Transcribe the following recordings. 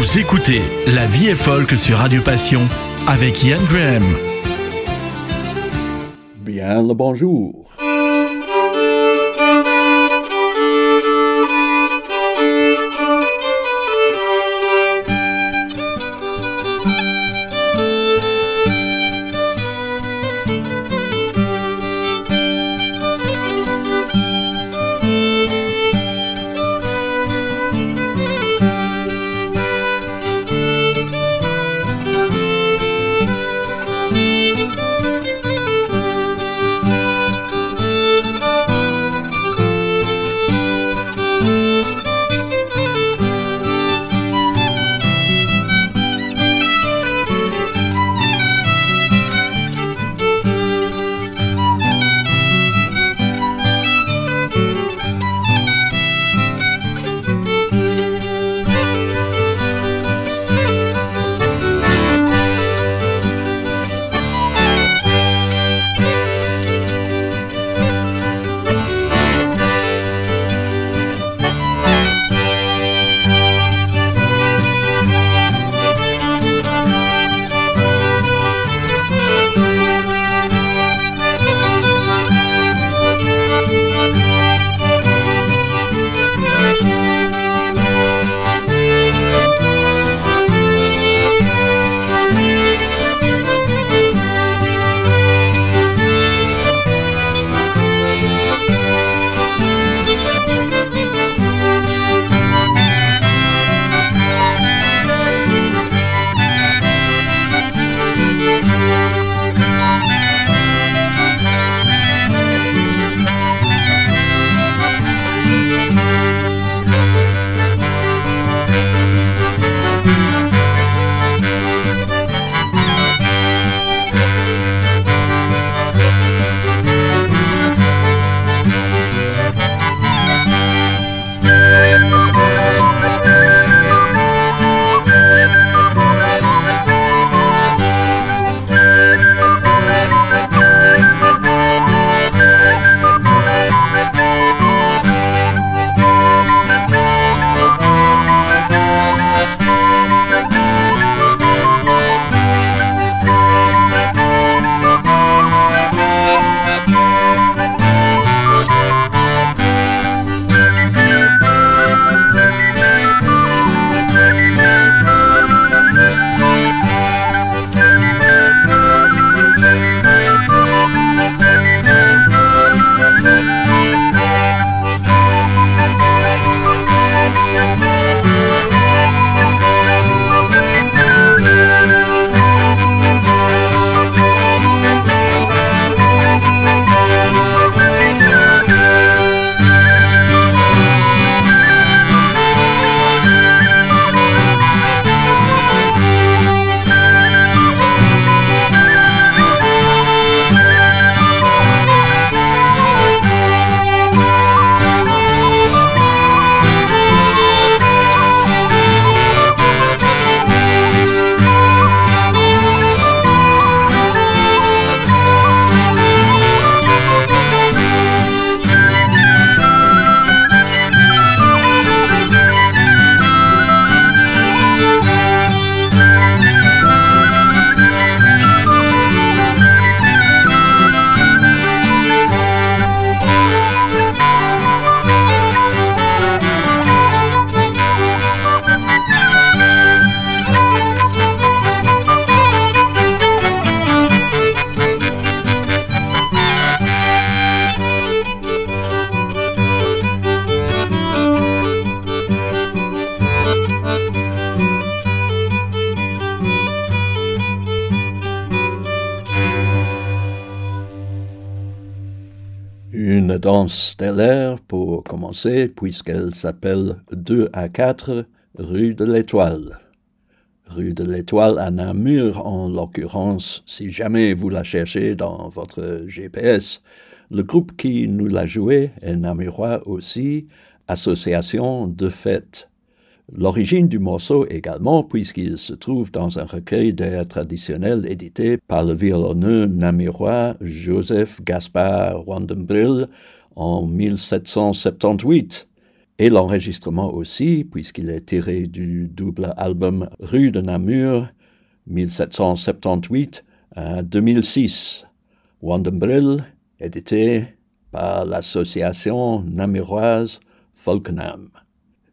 Vous écoutez La vie est folk sur Radio Passion avec Ian Graham. Bien le bonjour. Commencer, puisqu'elle s'appelle 2 à 4 rue de l'Étoile. Rue de l'Étoile à Namur, en l'occurrence, si jamais vous la cherchez dans votre GPS. Le groupe qui nous l'a joué est namurois aussi, Association de fêtes. L'origine du morceau également, puisqu'il se trouve dans un recueil d'air traditionnel édité par le violonneux namurois Joseph Gaspard Wandenbrill en 1778. et l'enregistrement aussi, puisqu'il est tiré du double album Rue de Namur 1778 à 2006, Wandembrill, édité par l'association namuroise Folkenham.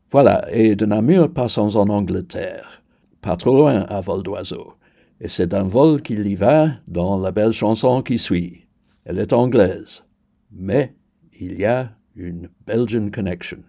Voilà, et de Namur passons en Angleterre, pas trop loin à vol d'oiseau, et c'est un vol qu'il y va dans la belle chanson qui suit. Elle est anglaise, mais il y a une Belgian connection.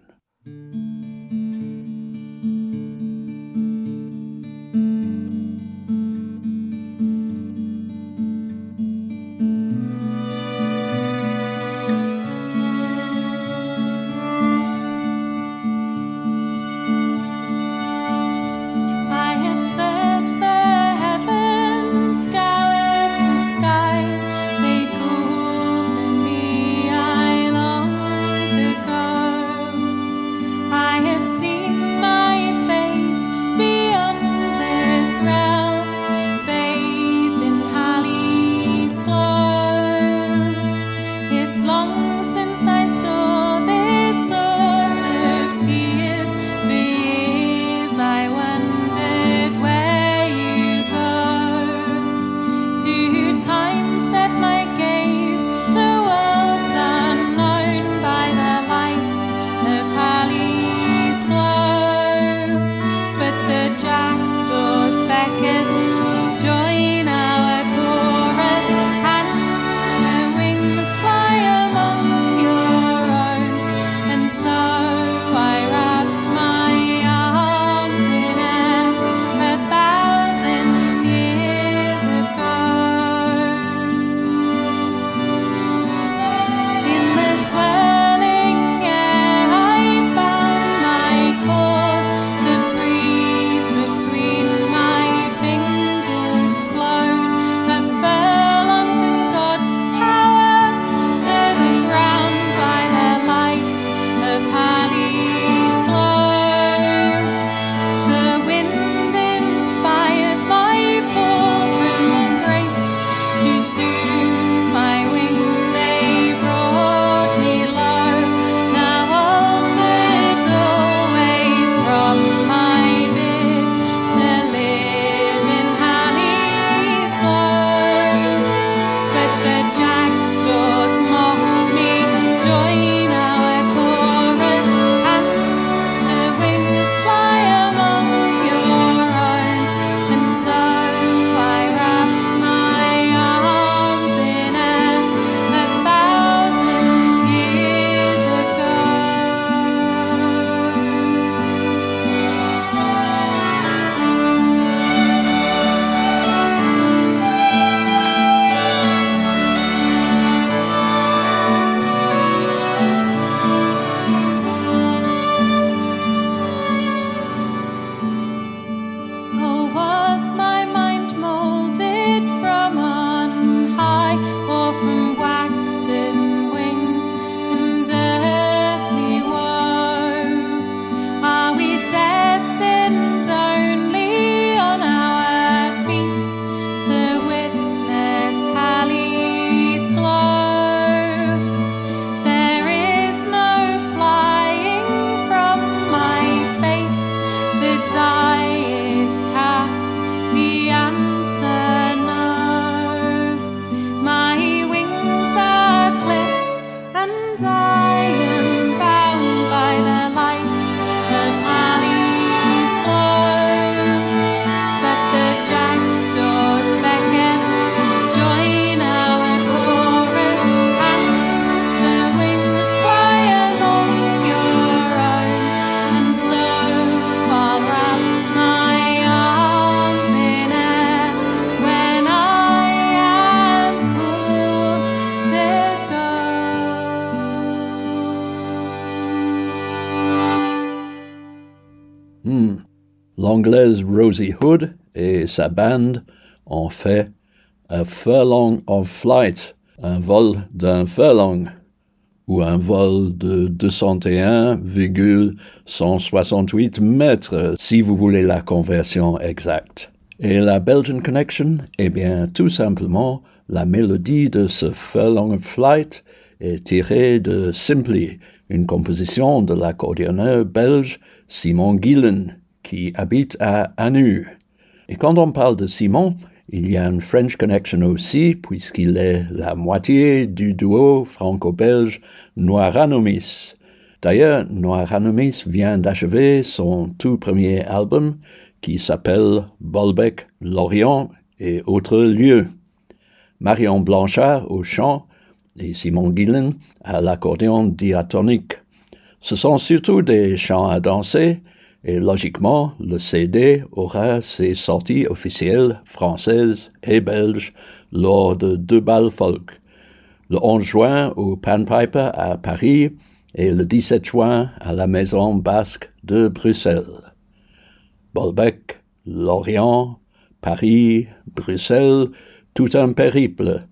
Hood et sa bande ont fait A Furlong of Flight, un vol d'un furlong, ou un vol de 201,168 mètres, si vous voulez la conversion exacte. Et la Belgian Connection, eh bien, tout simplement, la mélodie de ce Furlong of Flight est tiré de Simply, une composition de l'accordéonneur belge Simon Gillen, qui habite à Anu. Et quand on parle de Simon, il y a une French connection aussi, puisqu'il est la moitié du duo franco-belge Noiranomis. D'ailleurs, Noiranomis vient d'achever son tout premier album qui s'appelle Bolbec, Lorient et autres lieux. Marion Blanchard au chant et Simon Guillen à l'accordéon diatonique. Ce sont surtout des chants à danser, et logiquement, le CD aura ses sorties officielles françaises et belges lors de deux balles folk. Le 11 juin au Panpiper à Paris et le 17 juin à la Maison Basque de Bruxelles. Bolbec, Lorient, Paris, Bruxelles, tout un périple.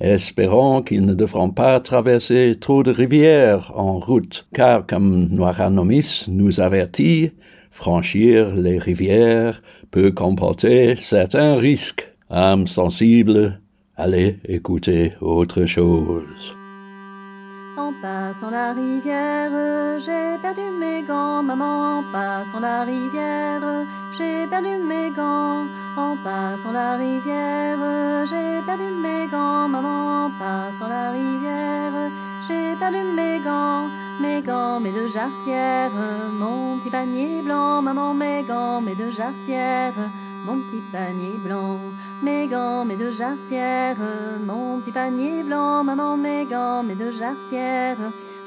Espérons qu'ils ne devront pas traverser trop de rivières en route, car comme Noiranomis nous avertit, franchir les rivières peut comporter certains risques. Âme sensible, allez écouter autre chose. En passant la rivière, j'ai perdu mes gants, maman. En passant la rivière, j'ai perdu mes gants. En passant la rivière, j'ai perdu mes gants, maman. En passant la rivière, j'ai perdu mes gants, mes gants, mes deux jarretières, mon petit panier blanc, maman, mes gants, mes deux jarretières mon petit panier blanc, mes gants, mes deux jarretières, mon petit panier blanc, maman, mes gants, mes deux jarretières,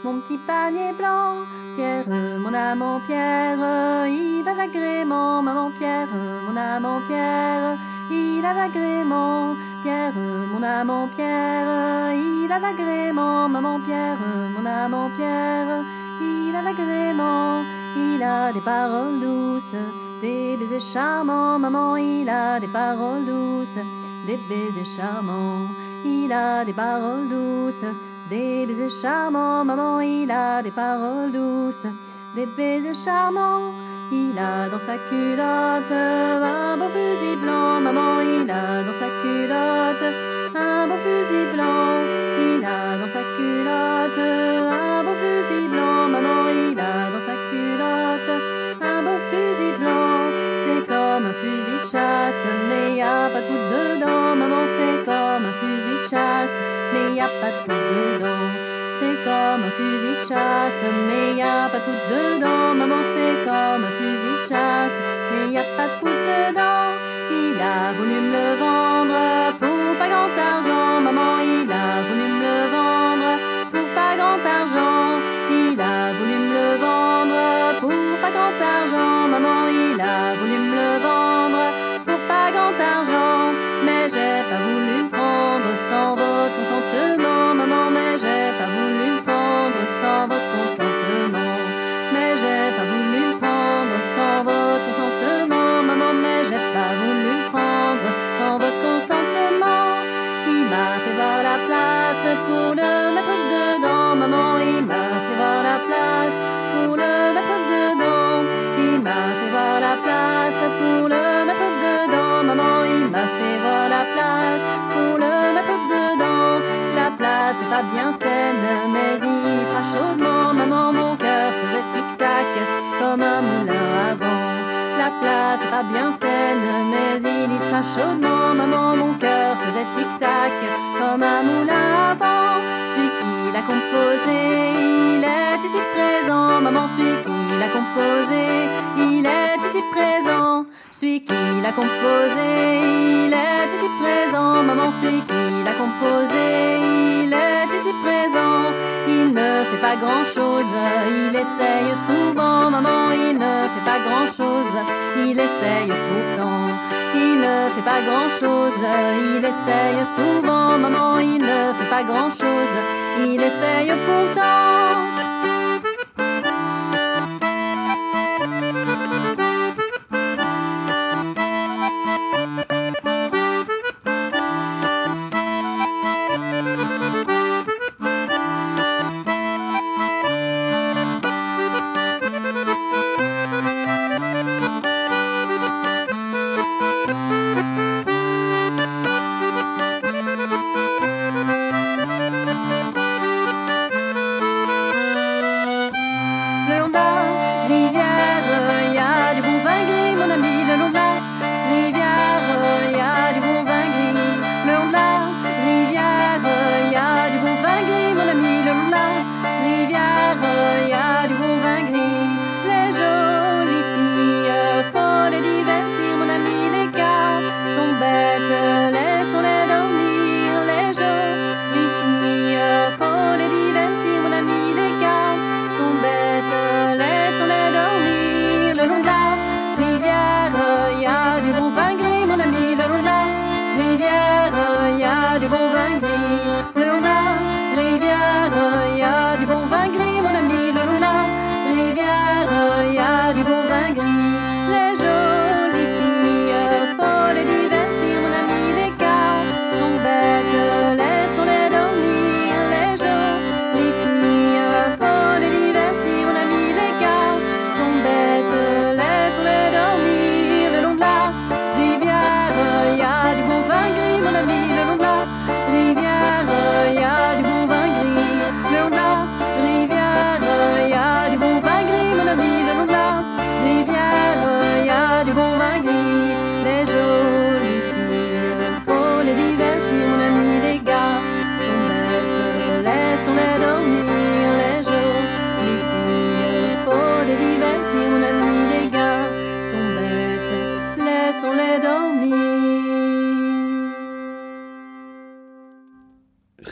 mon petit panier blanc, Pierre, mon amant Pierre, il a l'agrément, maman Pierre, mon amant Pierre, il a l'agrément, Pierre, mon amant Pierre, il a l'agrément, maman Pierre, mon amant Pierre, il a l'agrément, il a des paroles douces des baisers charmants, maman, il a des paroles douces, des baisers charmants, il a des paroles douces, des baisers charmants, maman, il a des paroles douces, des baisers charmants, il a dans sa culotte un beau fusil blanc, maman, il a dans sa culotte un beau fusil blanc, il a dans sa culotte un beau fusil blanc, maman, il a dans sa culotte un beau fusil blanc. C'est comme un fusil de chasse, mais y a pas de coup dedans. Maman, c'est comme un fusil chasse, mais y a pas de coup dedans. C'est comme un fusil de chasse, mais y a pas de coup dedans. Maman, c'est comme un fusil de chasse, mais y a pas de coup dedans. Il a voulu me le vendre pour pas grand argent. Maman, il a voulu me le vendre pour pas grand argent. Il a voulu me le vendre pour pas grand argent. Maman, il a voulu me le vendre pour pas grand argent. Mais j'ai pas voulu prendre sans votre consentement. Maman, mais j'ai pas voulu prendre sans votre consentement. Mais j'ai pas voulu prendre sans votre consentement. Maman, mais j'ai pas voulu prendre sans votre consentement. Il m'a fait voir la place pour le mettre dedans. Maman, il m'a voir la place pour le mettre dedans. Il m'a fait voir la place pour place est pas bien saine, mais il sera chaudement. Maman, mon cœur faisait tic-tac comme un moulin avant. La place est pas bien saine, mais il y sera chaudement. Maman, mon cœur faisait tic-tac comme un moulin avant. Celui qui l'a composé, il est ici présent. Maman, celui qui l'a composé, il est ici présent. Celui qui l'a composé, il est ici présent. Maman, celui qui l'a composé, il est ici présent. Il ne fait pas grand chose, il essaye souvent. Maman, il ne fait pas grand chose, il essaye pourtant. Il ne fait pas grand chose, il essaye souvent. Maman, il ne fait pas grand chose, il essaye pourtant. Y a du bon vin gris, mon ami, le long rivière, il y a du bon vin gris. Le long rivière, il y a du bon vin gris, mon ami, le long rivière, il y a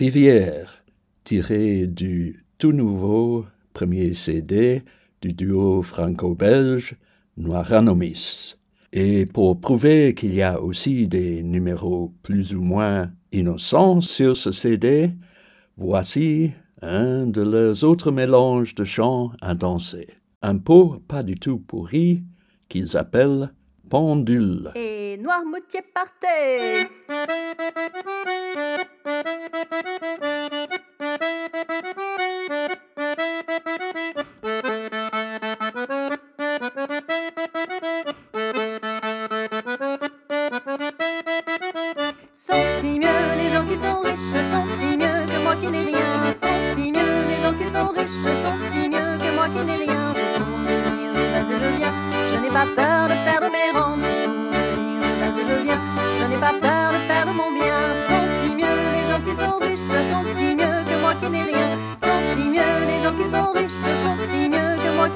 Rivière, tiré du tout nouveau premier CD du duo franco-belge Noiranomis. Et pour prouver qu'il y a aussi des numéros plus ou moins innocents sur ce CD, voici un de leurs autres mélanges de chants à danser. Un pot pas du tout pourri qu'ils appellent pendule. Noirmoutier partait. Sont-ils mieux les gens qui sont riches Sont-ils mieux que moi qui n'ai rien. Sont-ils mieux les gens qui sont riches Sont-ils mieux que moi qui n'ai rien. Je tourne de rire, je vais et je viens. Je n'ai pas peur de perdre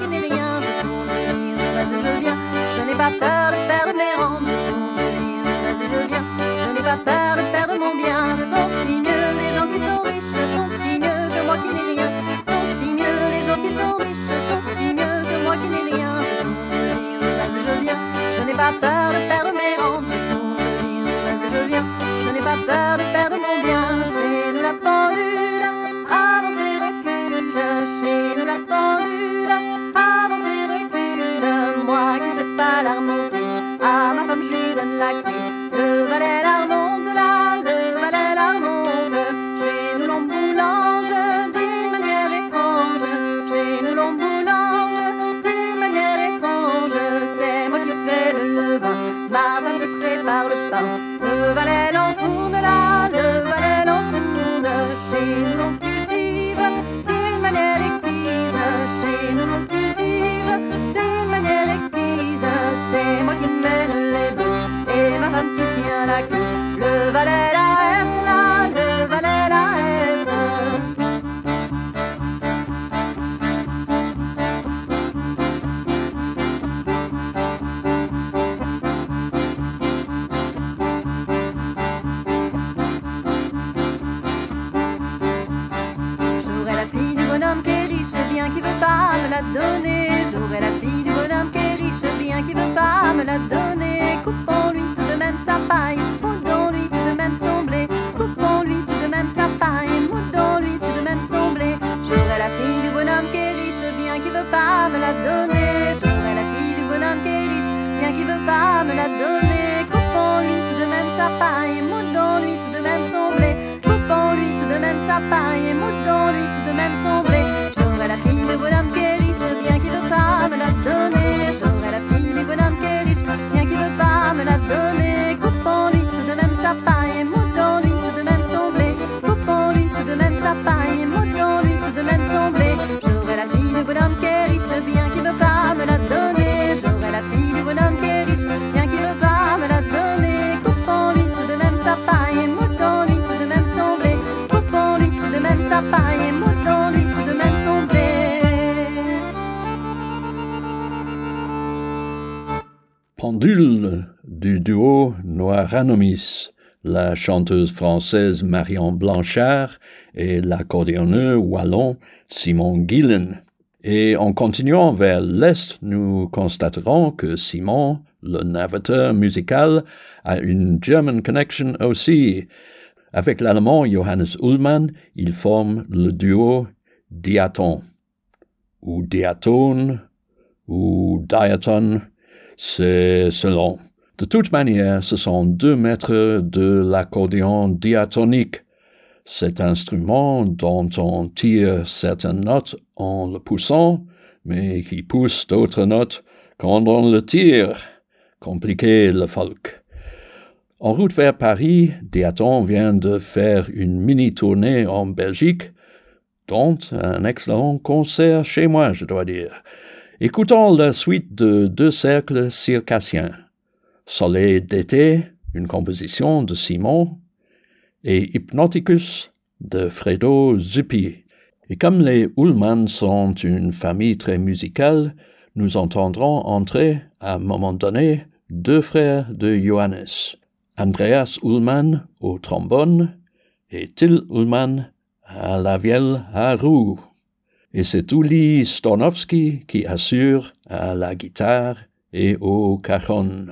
qui n'ai rien Je tourne de rire, je vais et je viens. Je n'ai pas peur de perdre mes rangs Je tourne de rire, je vais et je viens. Je n'ai pas peur de perdre mon bien Sont-ils mieux les gens qui sont riches Sont-ils mieux que moi qui n'ai rien? Sont-ils mieux les gens qui sont riches Sont-ils mieux que moi qui n'ai rien? Je tourne de rire, je vais et je viens. Je n'ai pas peur de perdre mes rangs Je tourne de rire, je vais et je viens. Je n'ai pas peur de perdre donner. J'aurai la fille du bonhomme qui est riche, bien qui veut pas me la donner. Coupons-lui tout de même sa paille, moudons-lui tout de même son blé. Coupons-lui tout de même sa paille, moudons-lui tout de même son blé. J'aurai la fille du bonhomme qui est riche, bien qui veut pas me la donner. J'aurai la fille du bonhomme qui est riche, bien qui veut pas me la donner. Coupons-lui tout de même sa paille, moudons-lui tout de même son blé. Coupons-lui tout de même sa paille moudons-lui tout de même son blé. J'aurai la fille du bonhomme qui riche, bien qui veut pas me la donner. J'aurai la fille du bonhomme qui riche, bien qui veut pas me la donner. Coupons-lui tout de même sa paille et moudons-lui tout de même son blé. Coupons-lui tout de même sa paille et moudons-lui tout de même son blé. J'aurai la fille du bonhomme qui riche, bien qui veut pas me la donner. J'aurai la fille du bonhomme qui riche, bien qui veut pas me la donner. Coupons-lui tout de même sa paille et moudons-lui tout de même son blé. Coupons-lui tout de même sa paille Du duo Noiranomis, la chanteuse française Marion Blanchard et l'accordéonneur wallon Simon Gillen. Et en continuant vers l'est, nous constaterons que Simon Le navigateur musical a une German connection aussi. Avec l'allemand Johannes Ullmann, il forme le duo Diaton, ou Diatone, ou Diaton, c'est selon. De toute manière, ce sont deux maîtres de l'accordéon diatonique, cet instrument dont on tire certaines notes en le poussant, mais qui pousse d'autres notes quand on le tire. Compliqué le folk. En route vers Paris, Diaton vient de faire une mini-tournée en Belgique, dont un excellent concert chez moi, je dois dire. Écoutons la suite de deux cercles circassiens. Soleil d'été, une composition de Simon, et Hypnoticus de Fredo Zuppi. Et comme les Ullmann sont une famille très musicale, nous entendrons entrer, à un moment donné, deux frères de Johannes, Andreas Ullmann au trombone et Till Ullmann à la vielle à roue. Et c'est Uli Stornowski qui assure à la guitare et au cajon.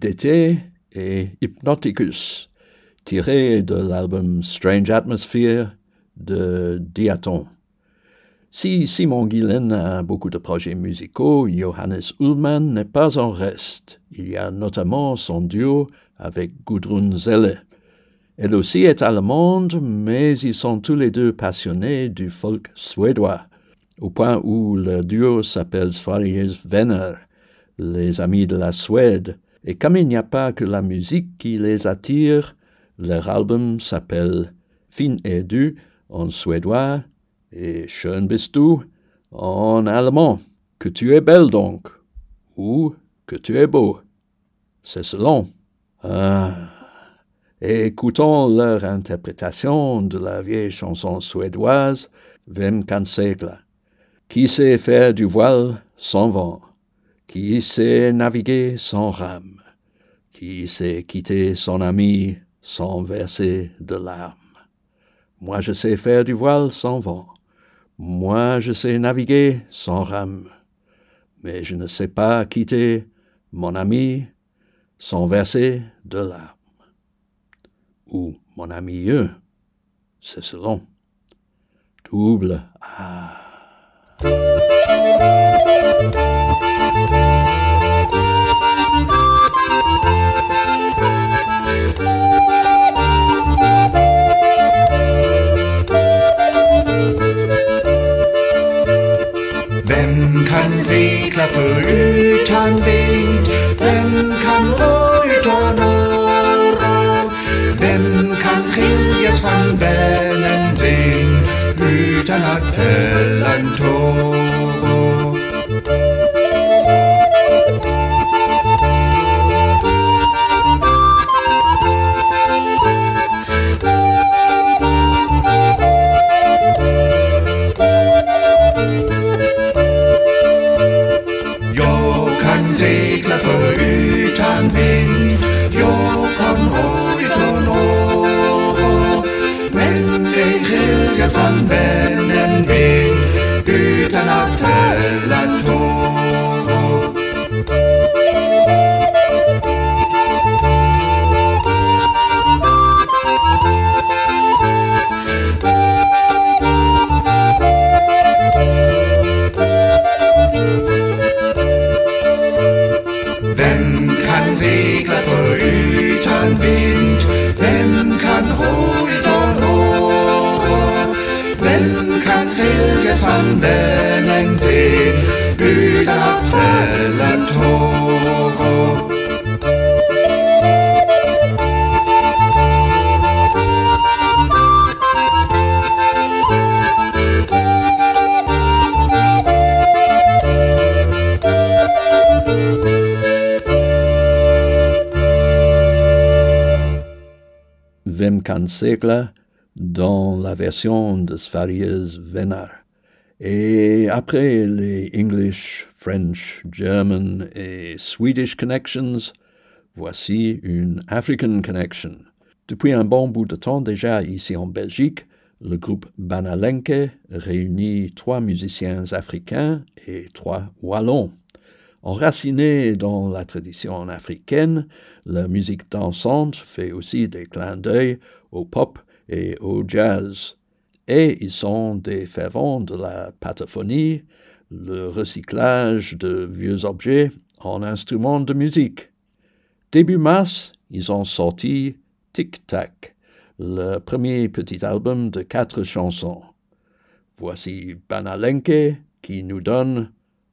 D'été et Hypnoticus, tiré de l'album Strange Atmosphere de Diaton. Si Simon Guillain a beaucoup de projets musicaux, Johannes Ullmann n'est pas en reste. Il y a notamment son duo avec Gudrun Zelle. Elle aussi est allemande, mais ils sont tous les deux passionnés du folk suédois, au point où le duo s'appelle Sveriges Vänner, les amis de la Suède. Et comme il n'y a pas que la musique qui les attire, leur album s'appelle Fin Edu en suédois et Schön bist du en allemand. Que tu es belle donc, ou que tu es beau. C'est selon. Ah. écoutons leur interprétation de la vieille chanson suédoise Vem kan segla. Qui sait faire du voile sans vent? Qui sait naviguer sans rame? Qui sait quitter son ami sans verser de larmes? Moi je sais faire du voile sans vent. Moi, je sais naviguer sans rame, mais je ne sais pas quitter mon ami sans verser de larmes. Ou mon ami eux, c'est selon. Double A. kann Segler verhütern Wind, wem kann Reuter Nora, wem kann Chilias von Wellen sehen, hütern hat Fällen Segler dans la version de Sveriges Vänner. Et après les English, French, German et Swedish connections, voici une African connection. Depuis un bon bout de temps déjà ici en Belgique, le groupe Banalenke réunit trois musiciens africains et trois wallons. Enraciné dans la tradition africaine, la musique dansante fait aussi des clins d'œil au pop et au jazz. Et ils sont des fervents de la pataphonie, le recyclage de vieux objets en instruments de musique. Début mars, ils ont sorti Tic Tac, le premier petit album de quatre chansons. Voici Banalenke qui nous donne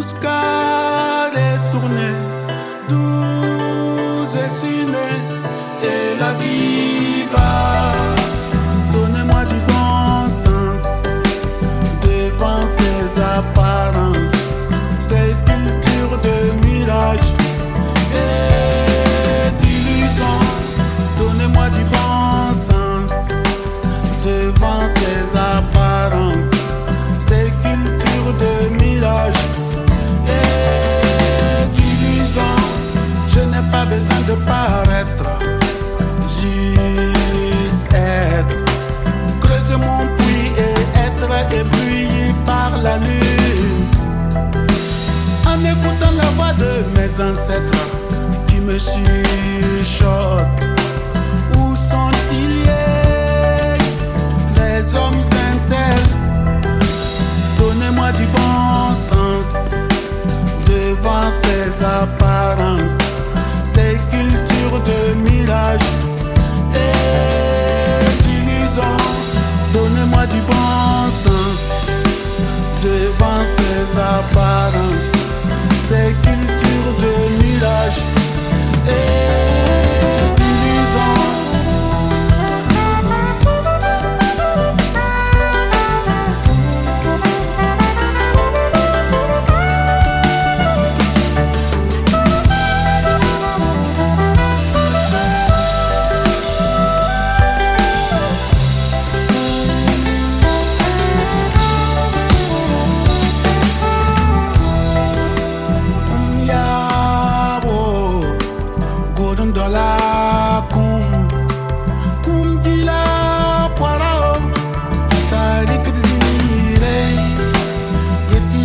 jusqu'à détourner de paraître, juste être. Creuser mon puits et être ébloui par la lune. En écoutant la voix de mes ancêtres qui me chuchotent. Où sont-ils les hommes intels Donnez-moi du bon sens devant ces apparences ces cultures de mirage et d'illusions. Donnez-moi du bon sens devant ces apparences, ces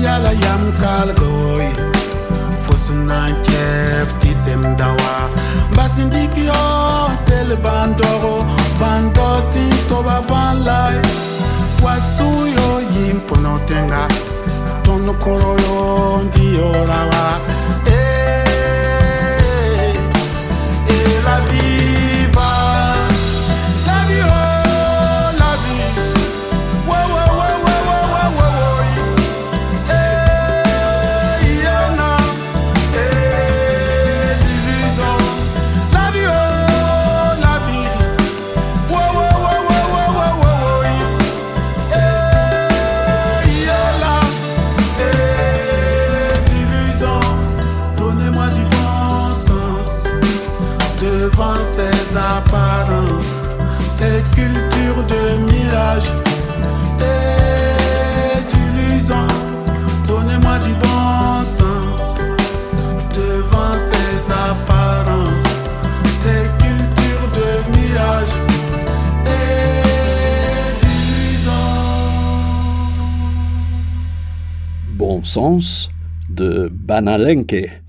yeti ala yam kalgoy, fosunan kef titsem dawa, basindiki o sel bandoro, bandoti toba van lai, wasuyo yimpono tenga, tono koroyo ndiorawa, eh, et la vie ces cultures de mirage et d'illusion. Donnez-moi du bon sens devant ces apparences, ces cultures de mirage et d'illusion. Bon sens de Banalenke.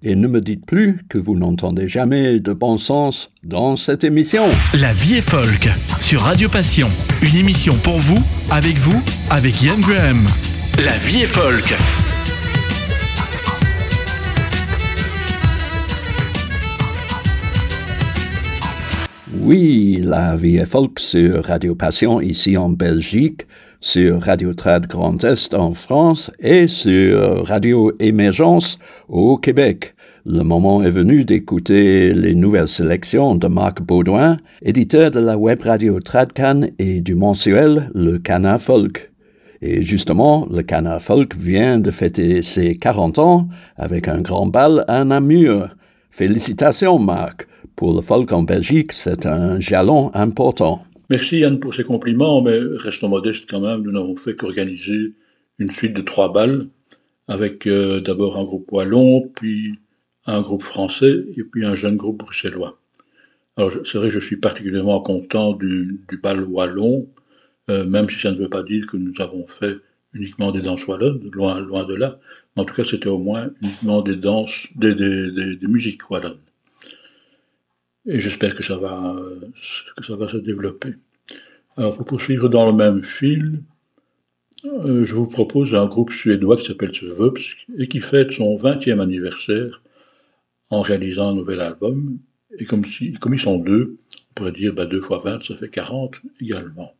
Et ne me dites plus que vous n'entendez jamais de bon sens dans cette émission. La vie est folk sur Radio Passion. Une émission pour vous, avec vous, avec Ian Graham. La vie est folk. Oui, la vie est folk sur Radio Passion ici en Belgique, sur Radio Trad Grand Est en France et sur Radio Émergence au Québec. Le moment est venu d'écouter les nouvelles sélections de Marc Baudouin, éditeur de la web radio Tradcan et du mensuel Le Canard Folk. Et justement, le Canard Folk vient de fêter ses 40 ans avec un grand bal à Namur. Félicitations Marc. Pour le folk en Belgique, c'est un jalon important. Merci Yann pour ces compliments, mais restons modestes quand même. Nous n'avons fait qu'organiser une suite de trois balles avec euh, d'abord un groupe wallon, puis un groupe français et puis un jeune groupe bruxellois. Alors c'est vrai je suis particulièrement content du, bal wallon, euh, même si ça ne veut pas dire que nous avons fait uniquement des danses wallonnes, loin, loin de là. En tout cas, c'était au moins uniquement des danses, des, des, des, des musiques wallonnes. Et j'espère que ça va, que ça va se développer. Alors, pour poursuivre dans le même fil, euh, je vous propose un groupe suédois qui s'appelle Svupsk et qui fête son 20e anniversaire en réalisant un nouvel album. Et comme, si, comme ils sont deux, on pourrait dire bah, 2 fois 20, ça fait 40 également.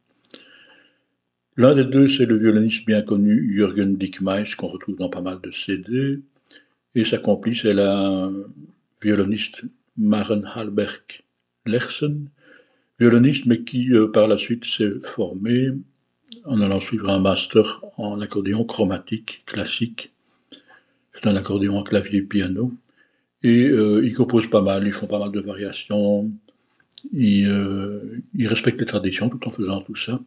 L'un des deux, c'est le violoniste bien connu Jürgen Dickmeis, qu'on retrouve dans pas mal de CD. Et sa complice est la violoniste Maren Halberg Lersen, violoniste, mais qui euh, par la suite s'est formée en allant suivre un master en accordéon chromatique classique. C'est un accordéon à clavier piano. Et euh, ils composent pas mal, ils font pas mal de variations, ils, euh, ils respectent les traditions tout en faisant tout ça.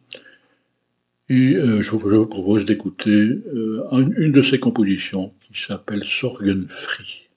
Et euh, je, vous, je vous propose d'écouter euh, une, une de ses compositions qui s'appelle Sorgenfree.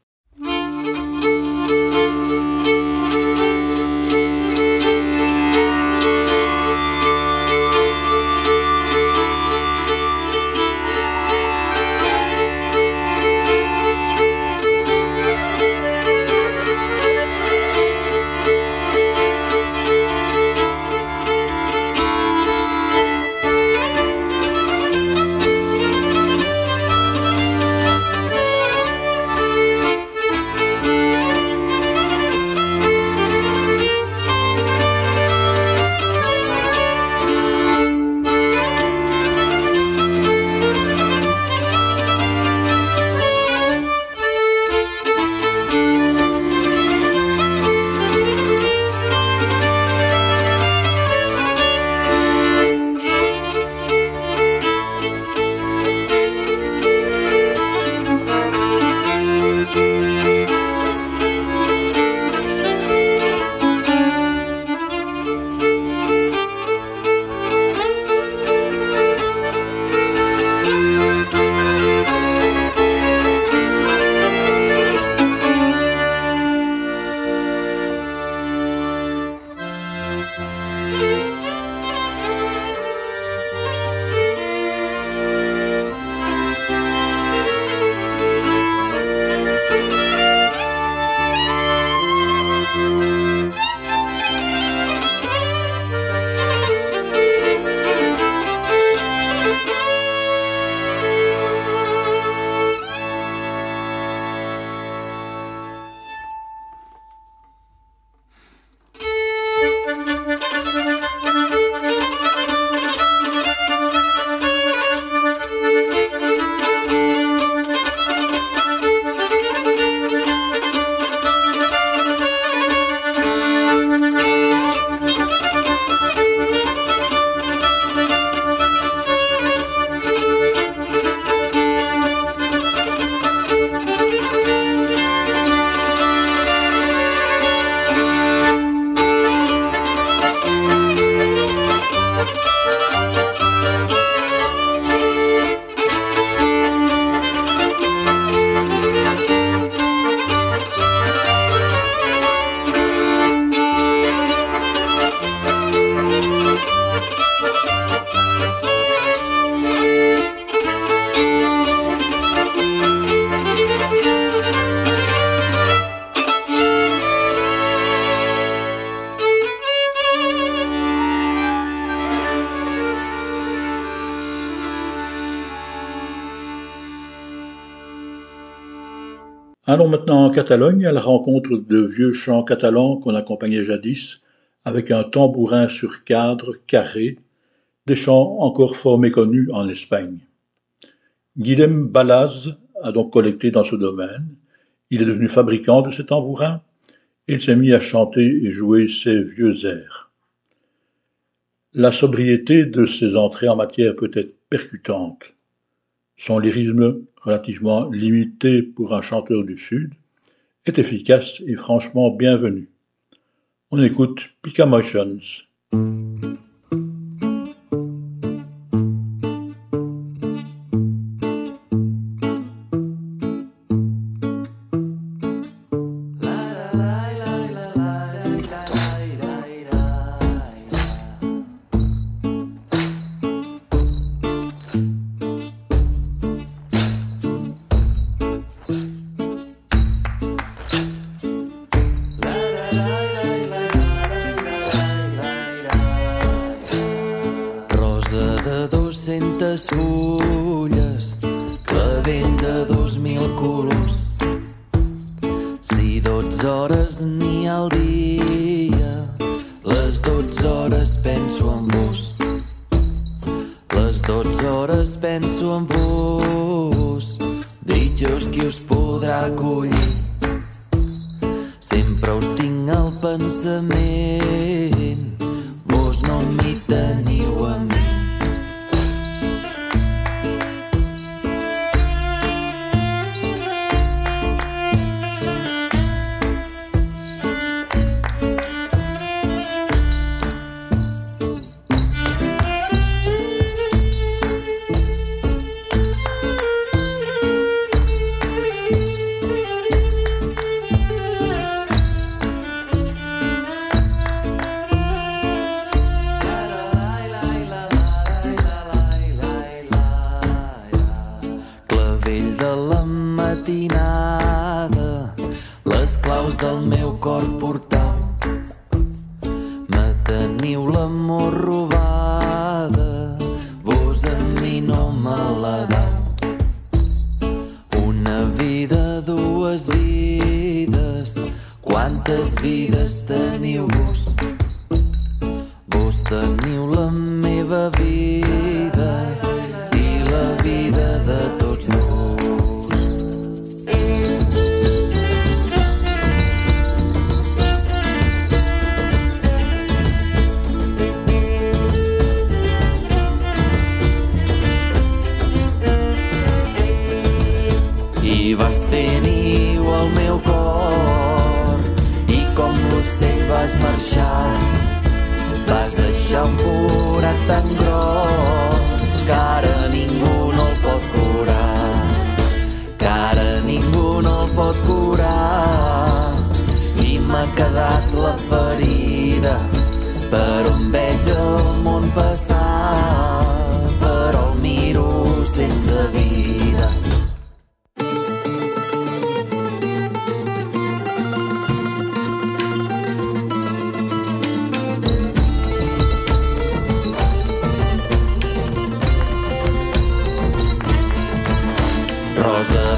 En Catalogne à la rencontre de vieux chants catalans qu'on accompagnait jadis avec un tambourin sur cadre carré, des chants encore fort méconnus en Espagne. Guillem Balaz a donc collecté dans ce domaine. Il est devenu fabricant de ces tambourins et il s'est mis à chanter et jouer ses vieux airs. La sobriété de ses entrées en matière peut être percutante. Son lyrisme, relativement limité pour un chanteur du Sud, est efficace et franchement bienvenu. On écoute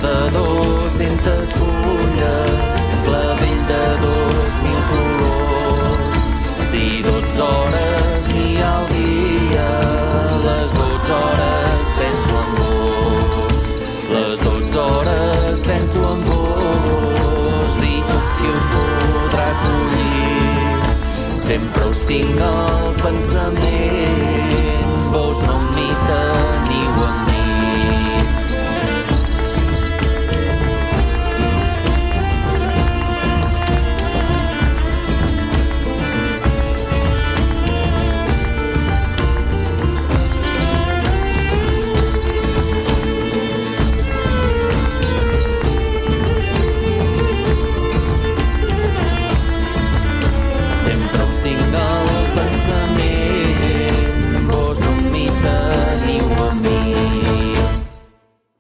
de 200 fulles, clavell de 2.000 colors. Si 12 hores n'hi ha al dia, les 12 hores penso en vos. Les 12 hores penso en vos, dius que us podrà acollir. Sempre us tinc al pensament, vos no em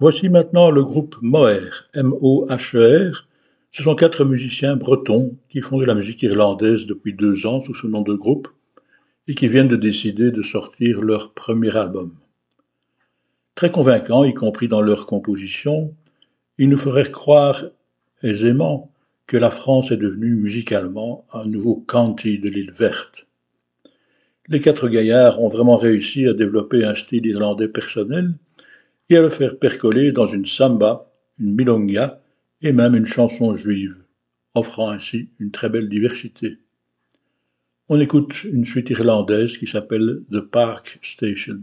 Voici maintenant le groupe Moher, M-O-H-E-R. Ce sont quatre musiciens bretons qui font de la musique irlandaise depuis deux ans sous ce nom de groupe et qui viennent de décider de sortir leur premier album. Très convaincants, y compris dans leur composition, ils nous feraient croire aisément que la France est devenue musicalement un nouveau county de l'île verte. Les quatre gaillards ont vraiment réussi à développer un style irlandais personnel et à le faire percoler dans une samba, une milonga et même une chanson juive, offrant ainsi une très belle diversité. On écoute une suite irlandaise qui s'appelle The Park Station.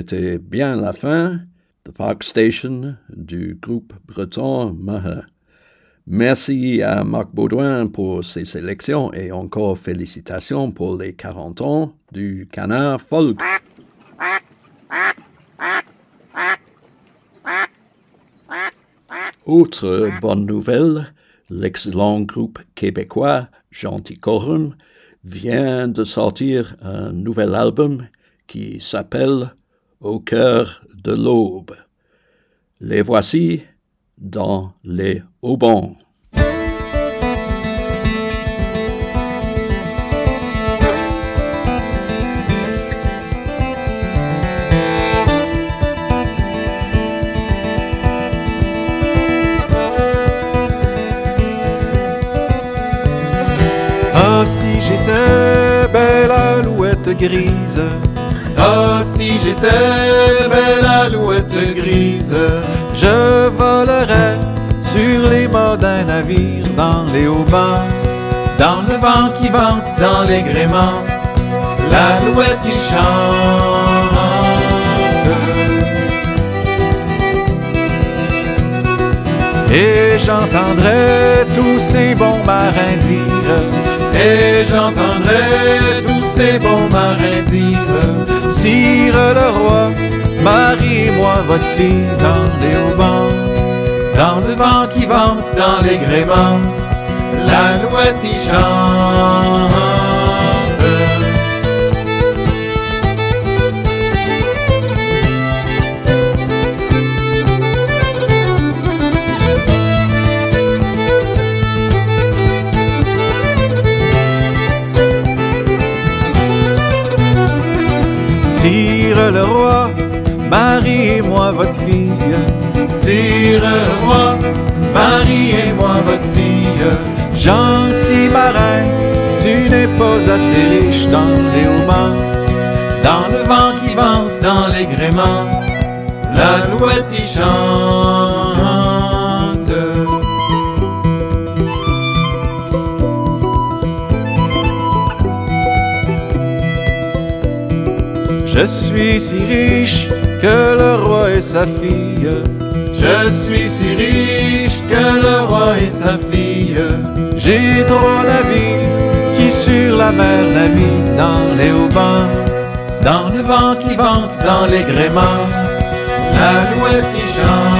C'était bien la fin, The Park Station du groupe breton Maha. Merci à Marc Baudouin pour ses sélections et encore félicitations pour les 40 ans du canard folk. Autre bonne nouvelle, l'excellent groupe québécois Gentil Corum vient de sortir un nouvel album qui s'appelle Au cœur de l'aube. Les voici dans les haubans. Ah, si j'étais belle alouette grise. Si j'étais belle alouette grise. Je volerais sur les mâts d'un navire dans les haubans. Dans le vent qui vente, dans les gréements, l'alouette y chante. Et j'entendrai tous ces bons marins dire, Et j'entendrai tous ces bons marins dire, Sire le roi, mariez-moi votre fille dans les haubans. dans le vent qui vente, dans les gréments, l'alouette y chante. Le roi, mariez-moi votre fille. Sire le roi, mariez-moi votre fille. Gentil marin, tu n'es pas assez riche dans les haubans. Dans le vent qui vente, dans les gréments, l'alouette y chante. Je suis si riche que le roi et sa fille. Je suis si riche que le roi et sa fille. J'ai trois navires qui sur la mer naviguent dans les haubans. Dans le vent qui vente, dans les gréments, l'alouette y chante.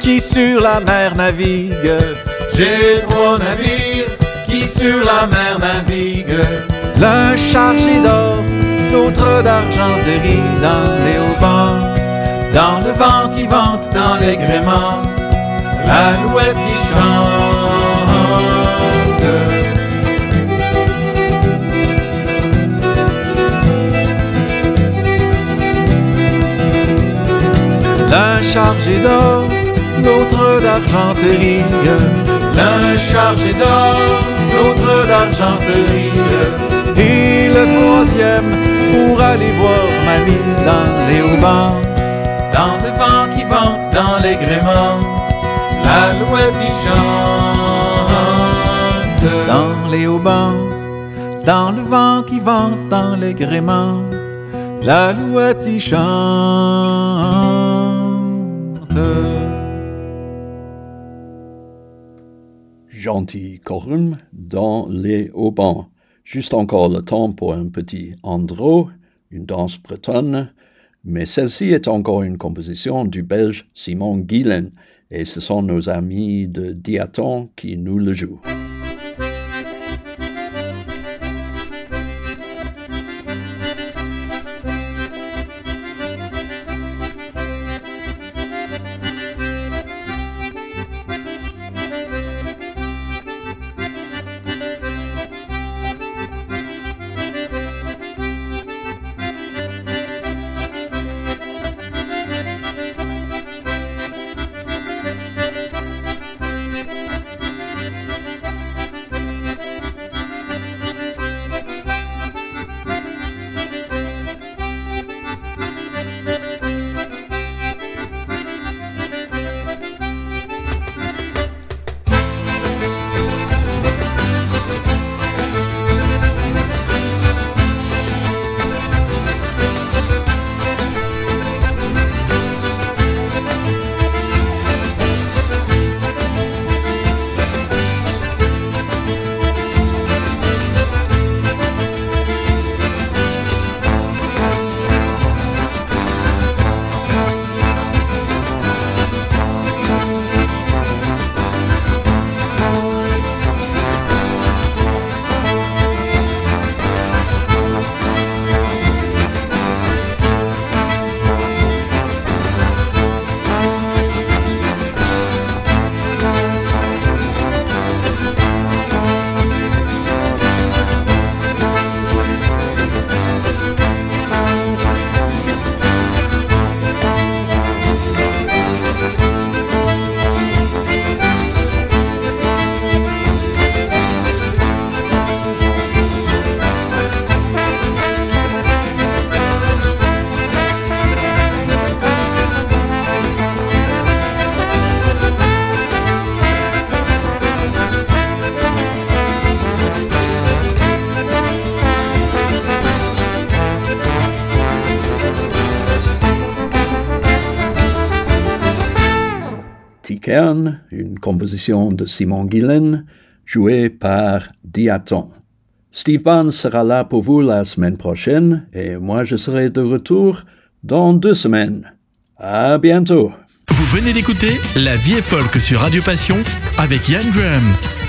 Qui sur la mer naviguent. J'ai trois navires qui sur la mer naviguent. L'un chargé d'or, l'autre d'argenterie dans les haubans. Dans le vent qui vente, dans les gréments, l'alouette y L'un chargé d'or, l'autre d'argenterie. L'un chargé d'or, l'autre d'argenterie. Et le troisième pour aller voir mamie dans les haubans. Dans le vent qui vente, dans les gréments, l'alouette y chante. Dans les haubans, dans le vent qui vente dans les gréments, l'alouette y chante. Gentil Corum dans les haubans. Juste encore le temps pour un petit andro, une danse bretonne, mais celle-ci est encore une composition du belge Simon Guillain, et ce sont nos amis de Diaton qui nous le jouent. Composition de Simon Guillain, jouée par Diaton. Steve sera là pour vous la semaine prochaine et moi je serai de retour dans deux semaines. À bientôt. Vous venez d'écouter La vie folk sur Radio Passion avec Yann Graham.